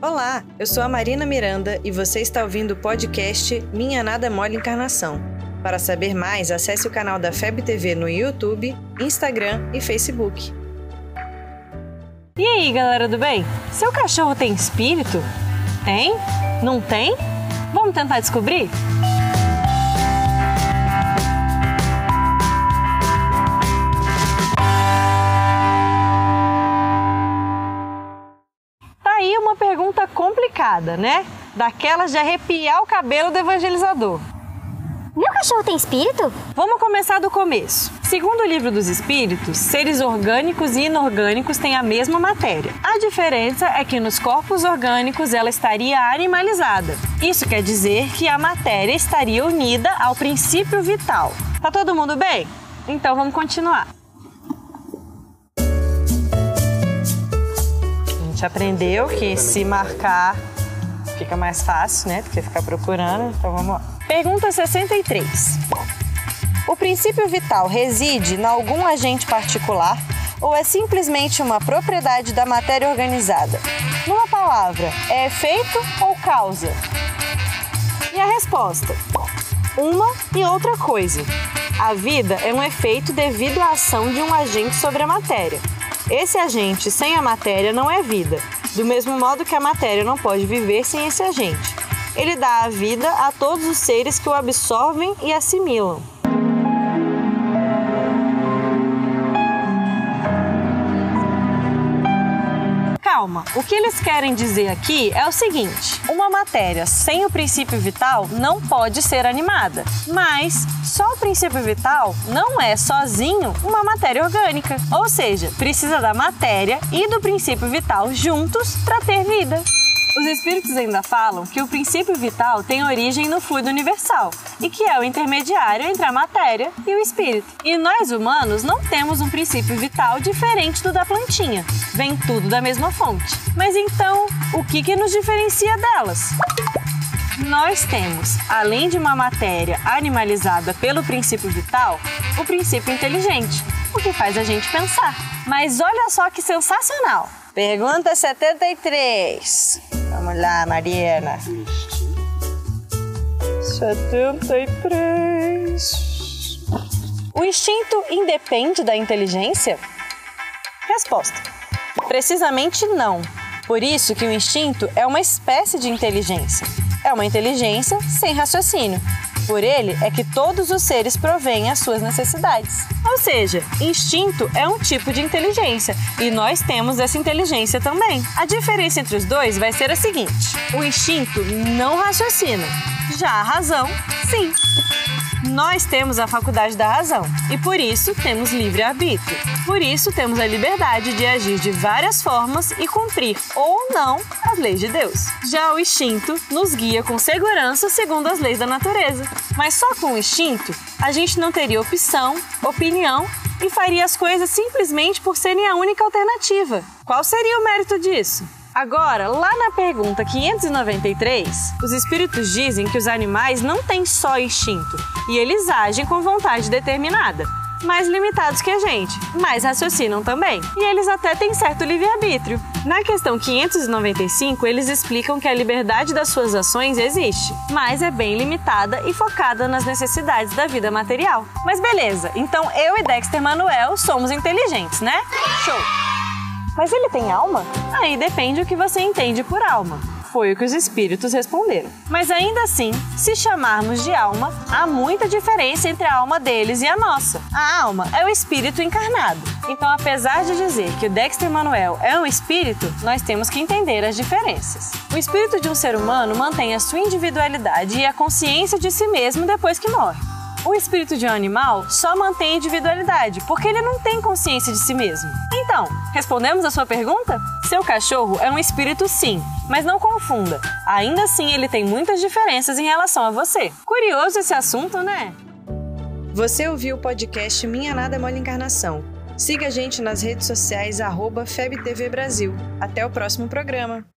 Olá, eu sou a Marina Miranda e você está ouvindo o podcast Minha Nada Mole Encarnação. Para saber mais, acesse o canal da FEB TV no YouTube, Instagram e Facebook. E aí, galera do bem? Seu cachorro tem espírito? Tem? Não tem? Vamos tentar descobrir? Pergunta complicada, né? Daquelas de arrepiar o cabelo do evangelizador. Meu cachorro tem espírito? Vamos começar do começo. Segundo o livro dos Espíritos, seres orgânicos e inorgânicos têm a mesma matéria. A diferença é que nos corpos orgânicos ela estaria animalizada. Isso quer dizer que a matéria estaria unida ao princípio vital. Tá todo mundo bem? Então vamos continuar. Gente aprendeu que se marcar fica mais fácil, né? Do que ficar procurando. Então vamos lá. Pergunta 63. O princípio vital reside em algum agente particular ou é simplesmente uma propriedade da matéria organizada? Numa palavra, é efeito ou causa? E a resposta? Uma e outra coisa. A vida é um efeito devido à ação de um agente sobre a matéria. Esse agente sem a matéria não é vida, do mesmo modo que a matéria não pode viver sem esse agente. Ele dá a vida a todos os seres que o absorvem e assimilam. Calma, o que eles querem dizer aqui é o seguinte: uma matéria sem o princípio vital não pode ser animada, mas só o princípio vital não é sozinho uma matéria orgânica, ou seja, precisa da matéria e do princípio vital juntos para ter vida. Os espíritos ainda falam que o princípio vital tem origem no fluido universal e que é o intermediário entre a matéria e o espírito. E nós humanos não temos um princípio vital diferente do da plantinha. Vem tudo da mesma fonte. Mas então, o que, que nos diferencia delas? Nós temos, além de uma matéria animalizada pelo princípio vital, o princípio inteligente, o que faz a gente pensar. Mas olha só que sensacional! Pergunta 73. Vamos lá, Mariana. 73. O instinto independe da inteligência? Resposta: Precisamente não. Por isso que o instinto é uma espécie de inteligência. É uma inteligência sem raciocínio. Por ele é que todos os seres provêm as suas necessidades. Ou seja, instinto é um tipo de inteligência e nós temos essa inteligência também. A diferença entre os dois vai ser a seguinte: o instinto não raciocina, já a razão, sim. Nós temos a faculdade da razão e por isso temos livre arbítrio. Por isso temos a liberdade de agir de várias formas e cumprir ou não as leis de Deus. Já o instinto nos guia com segurança segundo as leis da natureza. Mas só com o instinto a gente não teria opção, opinião e faria as coisas simplesmente por serem a única alternativa. Qual seria o mérito disso? Agora, lá na pergunta 593, os espíritos dizem que os animais não têm só instinto e eles agem com vontade determinada, mais limitados que a gente, mas raciocinam também. E eles até têm certo livre-arbítrio. Na questão 595, eles explicam que a liberdade das suas ações existe, mas é bem limitada e focada nas necessidades da vida material. Mas beleza, então eu e Dexter Manuel somos inteligentes, né? Show! Mas ele tem alma? Aí depende o que você entende por alma. Foi o que os espíritos responderam. Mas ainda assim, se chamarmos de alma, há muita diferença entre a alma deles e a nossa. A alma é o espírito encarnado. Então, apesar de dizer que o Dexter Manuel é um espírito, nós temos que entender as diferenças. O espírito de um ser humano mantém a sua individualidade e a consciência de si mesmo depois que morre. O espírito de um animal só mantém a individualidade, porque ele não tem consciência de si mesmo. Então, respondemos a sua pergunta? Seu cachorro é um espírito sim, mas não confunda. Ainda assim, ele tem muitas diferenças em relação a você. Curioso esse assunto, né? Você ouviu o podcast Minha Nada Mole Encarnação. Siga a gente nas redes sociais, FebTV Brasil. Até o próximo programa.